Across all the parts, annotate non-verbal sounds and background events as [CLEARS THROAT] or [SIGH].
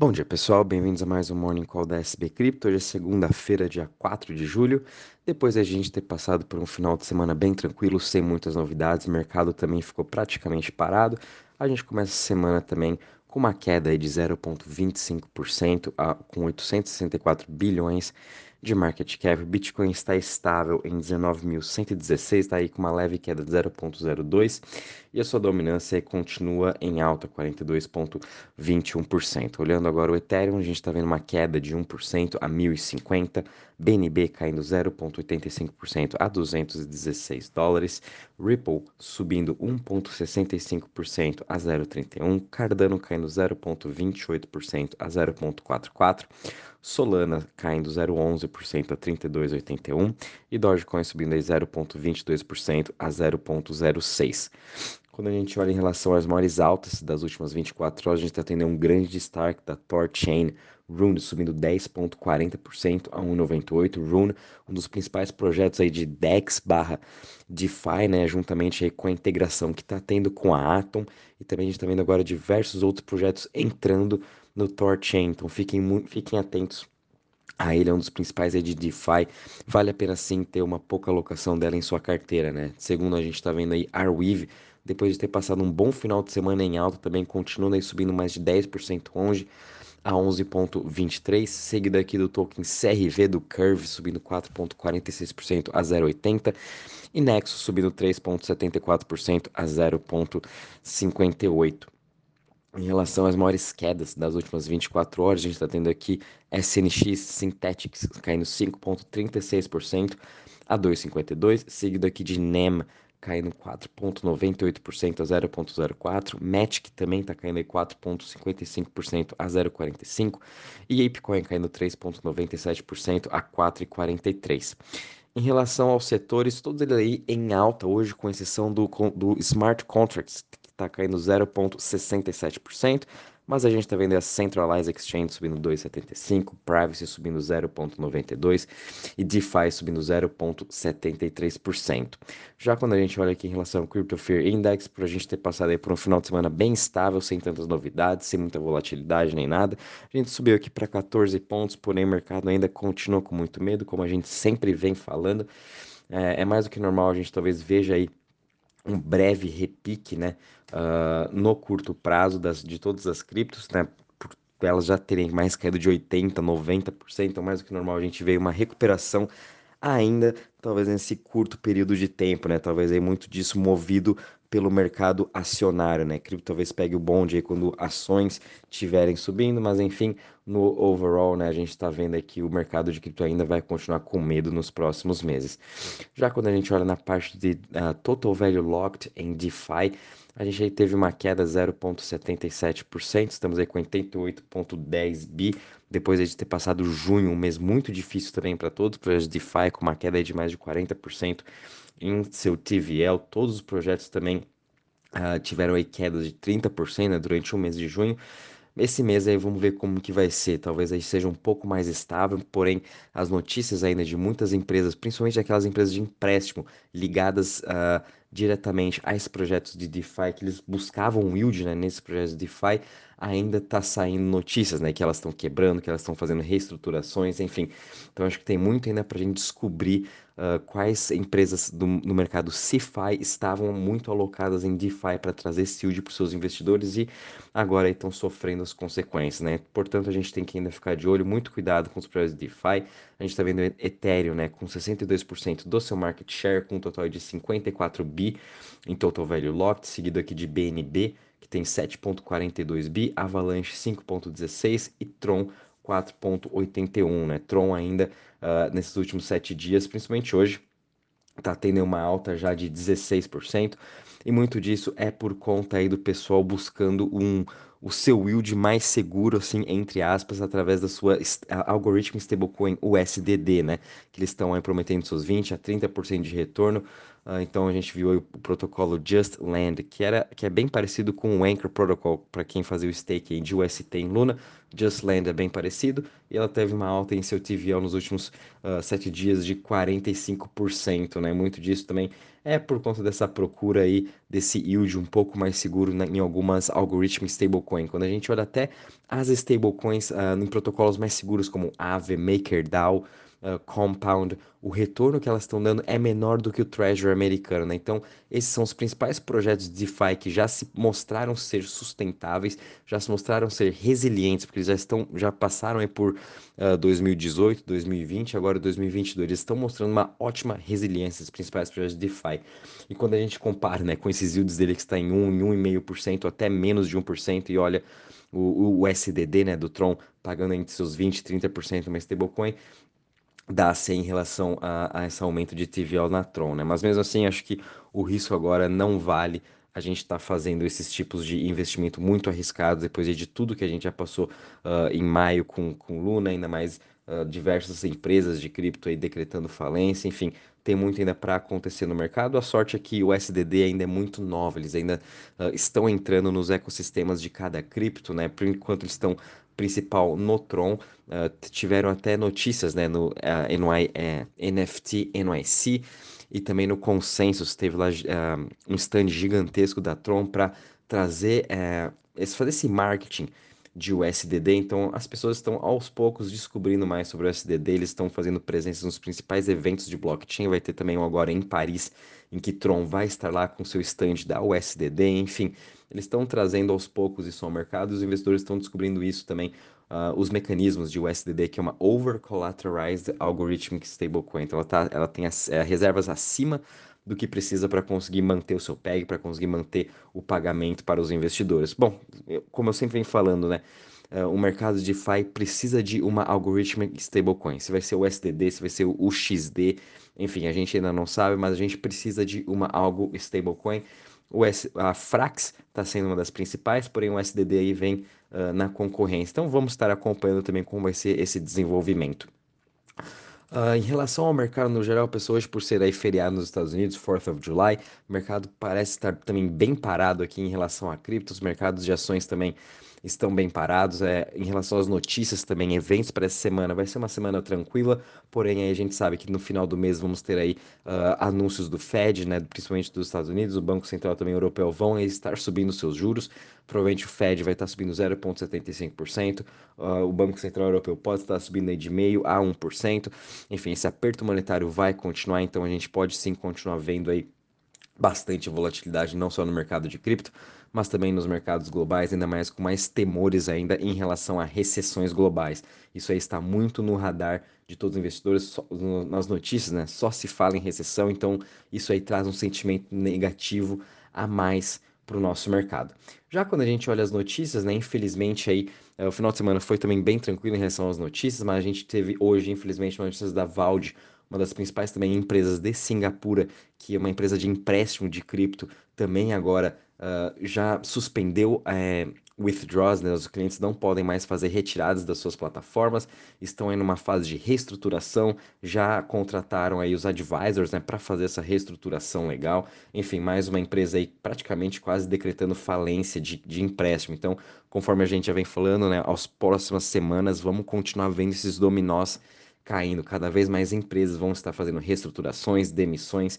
Bom dia pessoal, bem-vindos a mais um Morning Call da SB Cripto. Hoje é segunda-feira, dia 4 de julho. Depois da gente ter passado por um final de semana bem tranquilo, sem muitas novidades, o mercado também ficou praticamente parado. A gente começa a semana também com uma queda de 0,25%, com 864 bilhões de market cap. O Bitcoin está estável em 19.116, está aí com uma leve queda de 0,02 e a sua dominância continua em alta, 42,21%. Olhando agora o Ethereum, a gente está vendo uma queda de 1% a 1.050, BNB caindo 0,85% a 216 dólares, Ripple subindo 1,65% a 0,31, Cardano caindo 0,28% a 0,44%, Solana caindo 0,11% a 32,81 e Dogecoin subindo 0,22% a 0,06. Quando a gente olha em relação às maiores altas das últimas 24 horas, a gente está tendo um grande destaque da Torchain Rune subindo 10,40% a 1,98. Rune, um dos principais projetos aí de DEX barra DeFi, né, juntamente aí com a integração que está tendo com a Atom. E também a gente está vendo agora diversos outros projetos entrando no Torchain. Então fiquem, fiquem atentos a ele é um dos principais aí de DeFi. Vale a pena sim ter uma pouca alocação dela em sua carteira, né? Segundo a gente está vendo aí, Arweave, depois de ter passado um bom final de semana em alta, também continua aí subindo mais de 10% longe a 11,23, seguido aqui do token CRV do Curve subindo 4,46% a 0,80 e Nexus subindo 3,74% a 0,58. Em relação às maiores quedas das últimas 24 horas, a gente está tendo aqui SNX Synthetics caindo 5,36% a 2,52, seguido aqui de NEM caindo 4,98% a 0,04%, Matic também está caindo 4,55% a 0,45% e ApeCoin caindo 3,97% a 4,43%. Em relação aos setores, todos eles aí em alta hoje, com exceção do, do Smart Contracts, está caindo 0,67%, mas a gente está vendo a Centralized Exchange subindo 2,75%, Privacy subindo 0,92% e DeFi subindo 0,73%. Já quando a gente olha aqui em relação ao Crypto Fear Index, por a gente ter passado aí por um final de semana bem estável, sem tantas novidades, sem muita volatilidade nem nada, a gente subiu aqui para 14 pontos, porém o mercado ainda continua com muito medo, como a gente sempre vem falando. É, é mais do que normal, a gente talvez veja aí um breve repique, né, uh, no curto prazo das, de todas as criptos, né, por elas já terem mais caído de 80%, 90%, então mais do que normal a gente vê uma recuperação ainda, talvez nesse curto período de tempo, né, talvez aí muito disso movido pelo mercado acionário, né? Cripto talvez pegue o bonde aí quando ações estiverem subindo, mas enfim, no overall, né, a gente está vendo aqui o mercado de cripto ainda vai continuar com medo nos próximos meses. Já quando a gente olha na parte de uh, total value locked em DeFi, a gente aí teve uma queda 0,77%, estamos aí com 88,10 bi, depois de ter passado junho, um mês muito difícil também para todos os projetos DeFi, com uma queda de mais de 40% em seu TVL, todos os projetos também uh, tiveram aí quedas de 30% né, durante o mês de junho. Esse mês aí vamos ver como que vai ser. Talvez aí seja um pouco mais estável, porém as notícias ainda de muitas empresas, principalmente aquelas empresas de empréstimo ligadas uh, diretamente a esses projetos de DeFi, que eles buscavam yield né, nesses projetos de DeFi, ainda está saindo notícias, né, que elas estão quebrando, que elas estão fazendo reestruturações, enfim. Então acho que tem muito ainda para a gente descobrir uh, quais empresas do, no mercado CeFi estavam muito alocadas em DeFi para trazer yield para os seus investidores e agora estão sofrendo as consequências, né? Portanto, a gente tem que ainda ficar de olho, muito cuidado com os projetos de DeFi. A gente está vendo Ethereum, né, com 62% do seu market share, com um total de 54 bi em total value locked, seguido aqui de BNB, que tem 7.42 bi, Avalanche 5.16 e Tron 4,81, né? Tron ainda uh, nesses últimos sete dias, principalmente hoje, está tendo uma alta já de 16%, e muito disso é por conta aí do pessoal buscando um, o seu yield mais seguro, assim, entre aspas, através da sua algoritmo stablecoin USDD, né? Que eles estão aí prometendo seus 20 a 30% de retorno. Uh, então a gente viu o protocolo Just Land, que, era, que é bem parecido com o Anchor Protocol, para quem fazia o staking de UST em Luna. Just Land é bem parecido e ela teve uma alta em seu TVL nos últimos uh, sete dias de 45%, né? Muito disso também é por conta dessa procura aí, desse yield um pouco mais seguro em algumas algoritmos stablecoin. Quando a gente olha até as stablecoins uh, em protocolos mais seguros como Aave, MakerDAO, uh, Compound, o retorno que elas estão dando é menor do que o Treasury americano, né? Então, esses são os principais projetos de DeFi que já se mostraram ser sustentáveis, já se mostraram ser resilientes, porque eles já estão, já passaram por uh, 2018, 2020, agora 2022, eles estão mostrando uma ótima resiliência, os principais projetos de DeFi. E quando a gente compara, né, com esses yields dele que está em 1, 1,5%, até menos de 1%, e olha o, o SDD, né, do Tron, pagando entre seus 20, 30% uma stablecoin, dá-se em relação a, a, esse aumento de TVL na Tron, né? Mas mesmo assim, acho que o risco agora não vale a gente estar tá fazendo esses tipos de investimento muito arriscados depois de tudo que a gente já passou uh, em maio com, com Luna, ainda mais uh, diversas empresas de cripto aí decretando falência, enfim, tem muito ainda para acontecer no mercado. A sorte é que o SDD ainda é muito novo, eles ainda uh, estão entrando nos ecossistemas de cada cripto, né? Por enquanto eles estão principal no Tron, uh, tiveram até notícias né, no uh, NY, uh, NFT NYC e também no Consensus, teve lá um stand gigantesco da Tron para trazer, esse, fazer esse marketing de USDD, então as pessoas estão aos poucos descobrindo mais sobre o USDD, eles estão fazendo presença nos principais eventos de blockchain, vai ter também um agora em Paris, em que Tron vai estar lá com seu stand da USDD, enfim, eles estão trazendo aos poucos isso ao mercado, os investidores estão descobrindo isso também, uh, os mecanismos de USDD, que é uma Over-Collateralized Algorithmic Stablecoin, então ela, tá, ela tem as, é, reservas acima do que precisa para conseguir manter o seu PEG, para conseguir manter o pagamento para os investidores. Bom, eu, como eu sempre venho falando, né? Uh, o mercado de DeFi precisa de uma algorithmic stablecoin. Se vai ser o USDD, se vai ser o UXD, enfim, a gente ainda não sabe, mas a gente precisa de uma algo stablecoin. O S, a Frax está sendo uma das principais, porém o SDD aí vem uh, na concorrência. Então vamos estar acompanhando também como vai ser esse desenvolvimento. Uh, em relação ao mercado no geral, pessoal, hoje por ser aí feriado nos Estados Unidos, 4th of July, o mercado parece estar também bem parado aqui em relação a criptos, os mercados de ações também estão bem parados. É, em relação às notícias também, eventos para essa semana, vai ser uma semana tranquila, porém aí a gente sabe que no final do mês vamos ter aí uh, anúncios do Fed, né, principalmente dos Estados Unidos, o Banco Central também europeu vão estar subindo seus juros. Provavelmente o Fed vai estar subindo 0,75%, uh, o Banco Central Europeu pode estar subindo aí de meio a 1%. Enfim, esse aperto monetário vai continuar, então a gente pode sim continuar vendo aí bastante volatilidade, não só no mercado de cripto, mas também nos mercados globais, ainda mais com mais temores ainda em relação a recessões globais. Isso aí está muito no radar de todos os investidores, só, nas notícias, né? Só se fala em recessão, então isso aí traz um sentimento negativo a mais para o nosso mercado. Já quando a gente olha as notícias, né, infelizmente aí é, o final de semana foi também bem tranquilo em relação às notícias, mas a gente teve hoje, infelizmente, notícias da Valde, uma das principais também empresas de Singapura, que é uma empresa de empréstimo de cripto, também agora uh, já suspendeu é, withdraws, né? os clientes não podem mais fazer retiradas das suas plataformas, estão aí numa fase de reestruturação, já contrataram aí os advisors né, para fazer essa reestruturação legal. Enfim, mais uma empresa aí praticamente quase decretando falência de, de empréstimo. Então, conforme a gente já vem falando, né, às próximas semanas vamos continuar vendo esses dominós caindo. Cada vez mais empresas vão estar fazendo reestruturações, demissões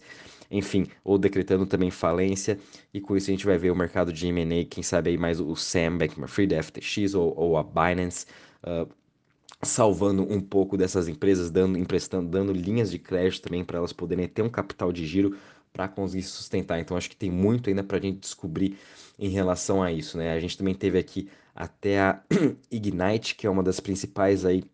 enfim, ou decretando também falência, e com isso a gente vai ver o mercado de M&A, quem sabe aí mais o Sam Bankman-Fried, FTX ou, ou a Binance, uh, salvando um pouco dessas empresas, dando, emprestando, dando linhas de crédito também para elas poderem ter um capital de giro para conseguir sustentar. Então acho que tem muito ainda para a gente descobrir em relação a isso, né? A gente também teve aqui até a [CLEARS THROAT] Ignite, que é uma das principais aí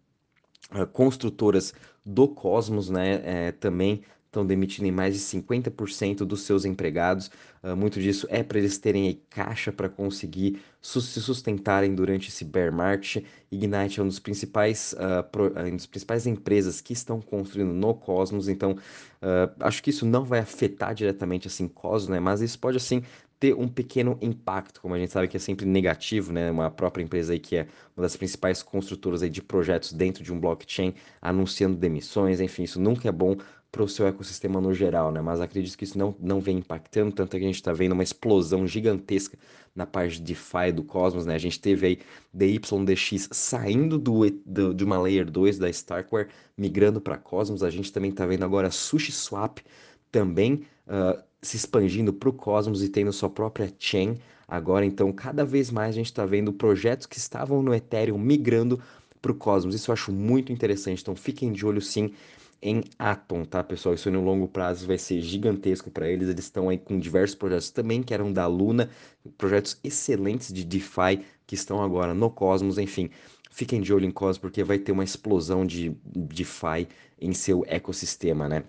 uh, construtoras do Cosmos, né? É, também estão demitindo mais de 50% dos seus empregados. Uh, muito disso é para eles terem caixa para conseguir su se sustentarem durante esse bear market. Ignite é um dos principais, uh, pro, uh, das principais empresas que estão construindo no Cosmos, então acho que isso não vai afetar diretamente assim Cosmos, né? Mas isso pode assim ter um pequeno impacto, como a gente sabe que é sempre negativo, né? Uma própria empresa aí que é uma das principais construtoras aí de projetos dentro de um blockchain, anunciando demissões, enfim, isso nunca é bom para o seu ecossistema no geral, né? Mas acredito que isso não, não vem impactando, tanto é que a gente está vendo uma explosão gigantesca na parte de DeFi do Cosmos, né? A gente teve aí DYDX saindo do, do, de uma Layer 2 da Starkware, migrando para Cosmos. A gente também está vendo agora SushiSwap também uh, se expandindo para o Cosmos e tendo sua própria chain agora. Então, cada vez mais a gente está vendo projetos que estavam no Ethereum migrando para o Cosmos. Isso eu acho muito interessante. Então, fiquem de olho sim em Atom, tá, pessoal? Isso no longo prazo vai ser gigantesco para eles. Eles estão aí com diversos projetos também que eram da Luna, projetos excelentes de DeFi que estão agora no Cosmos, enfim. Fiquem de olho em Cosmos porque vai ter uma explosão de DeFi em seu ecossistema, né?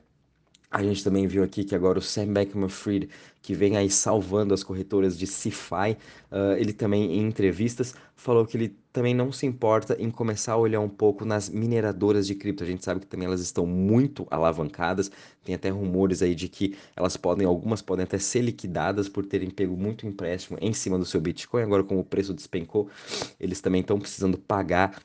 A gente também viu aqui que agora o Sam Bankman-Fried, que vem aí salvando as corretoras de CeFi, uh, ele também em entrevistas falou que ele também não se importa em começar a olhar um pouco nas mineradoras de cripto. A gente sabe que também elas estão muito alavancadas, tem até rumores aí de que elas podem, algumas podem até ser liquidadas por terem pego muito empréstimo em cima do seu Bitcoin. Agora, como o preço despencou, eles também estão precisando pagar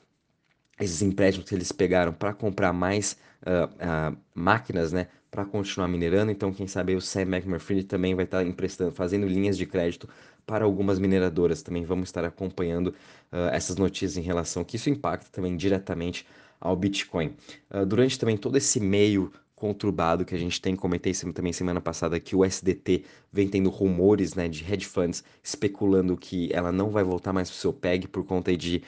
esses empréstimos que eles pegaram para comprar mais uh, uh, máquinas, né, para continuar minerando. Então, quem sabe o Sam McMurphy também vai estar tá emprestando, fazendo linhas de crédito para algumas mineradoras. Também vamos estar acompanhando uh, essas notícias em relação que isso impacta também diretamente ao Bitcoin. durante também todo esse meio conturbado que a gente tem, comentei também semana passada que o SDT vem tendo rumores né, de hedge funds especulando que ela não vai voltar mais para o seu PEG por conta de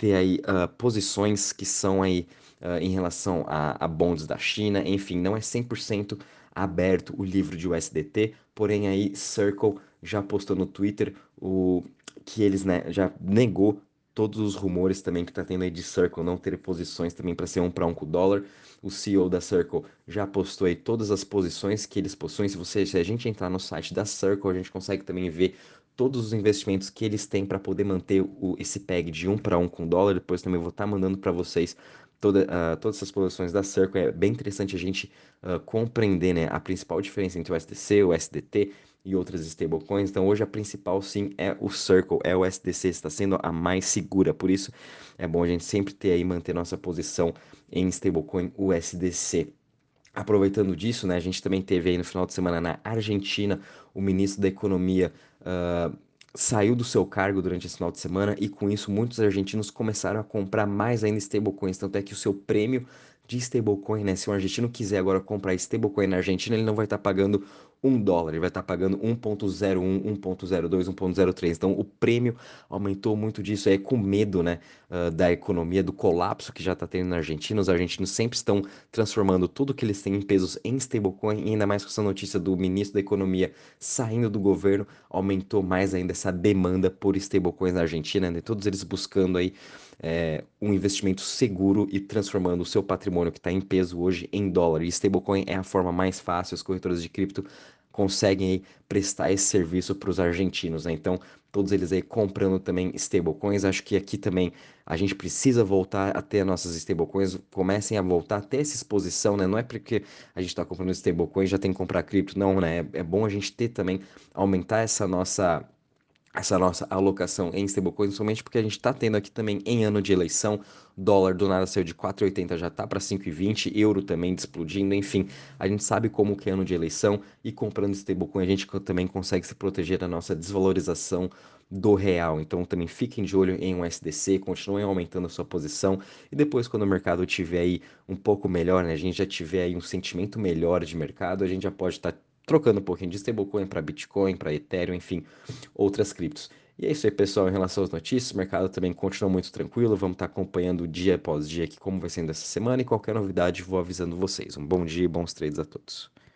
ter aí uh, posições que são aí uh, em relação a, a bonds da China, enfim, não é 100% aberto o livro de USDT, porém aí Circle já postou no Twitter o que eles né, já negou todos os rumores também que tá tendo aí de Circle não ter posições também para ser um para um com o dólar. O CEO da Circle já postou aí todas as posições que eles possuem. Se você, se a gente entrar no site da Circle, a gente consegue também ver todos os investimentos que eles têm para poder manter o, esse PEG de um para um com dólar. Depois também vou estar tá mandando para vocês toda, uh, todas essas posições da Circle. É bem interessante a gente uh, compreender né, a principal diferença entre o SDC, o SDT e outras stablecoins. Então hoje a principal sim é o Circle, é o SDC, está sendo a mais segura. Por isso é bom a gente sempre ter aí manter nossa posição em stablecoin USDC. Aproveitando disso, né, a gente também teve aí no final de semana na Argentina o ministro da Economia uh, saiu do seu cargo durante esse final de semana e com isso muitos argentinos começaram a comprar mais ainda stablecoins, tanto é que o seu prêmio de stablecoin, né? Se um argentino quiser agora comprar stablecoin na Argentina, ele não vai estar tá pagando um dólar, ele vai estar pagando 1.01, 1.02, 1.03. Então o prêmio aumentou muito disso aí com medo, né, uh, da economia, do colapso que já está tendo na Argentina. Os argentinos sempre estão transformando tudo que eles têm em pesos em stablecoin, e ainda mais com essa notícia do ministro da Economia saindo do governo, aumentou mais ainda essa demanda por stablecoins na Argentina, né? Todos eles buscando aí é, um investimento seguro e transformando o seu patrimônio que está em peso hoje em dólar. E stablecoin é a forma mais fácil, as corretoras de cripto conseguem aí, prestar esse serviço para os argentinos, né? Então, todos eles aí comprando também stablecoins. Acho que aqui também a gente precisa voltar a ter nossas stablecoins, comecem a voltar a ter essa exposição, né? Não é porque a gente está comprando stablecoins já tem que comprar cripto, não, né? É, é bom a gente ter também, aumentar essa nossa essa nossa alocação em stablecoins, somente porque a gente está tendo aqui também em ano de eleição, dólar do nada saiu de 4,80 já está para 5,20, euro também explodindo, enfim, a gente sabe como que é ano de eleição e comprando stablecoin a gente também consegue se proteger da nossa desvalorização do real. Então também fiquem de olho em um SDC, continuem aumentando a sua posição e depois quando o mercado tiver aí um pouco melhor, né, a gente já tiver aí um sentimento melhor de mercado, a gente já pode estar tá trocando um pouquinho de stablecoin para Bitcoin, para Ethereum, enfim, outras criptos. E é isso aí, pessoal, em relação às notícias, o mercado também continua muito tranquilo, vamos estar acompanhando dia após dia aqui como vai sendo essa semana e qualquer novidade vou avisando vocês. Um bom dia e bons trades a todos.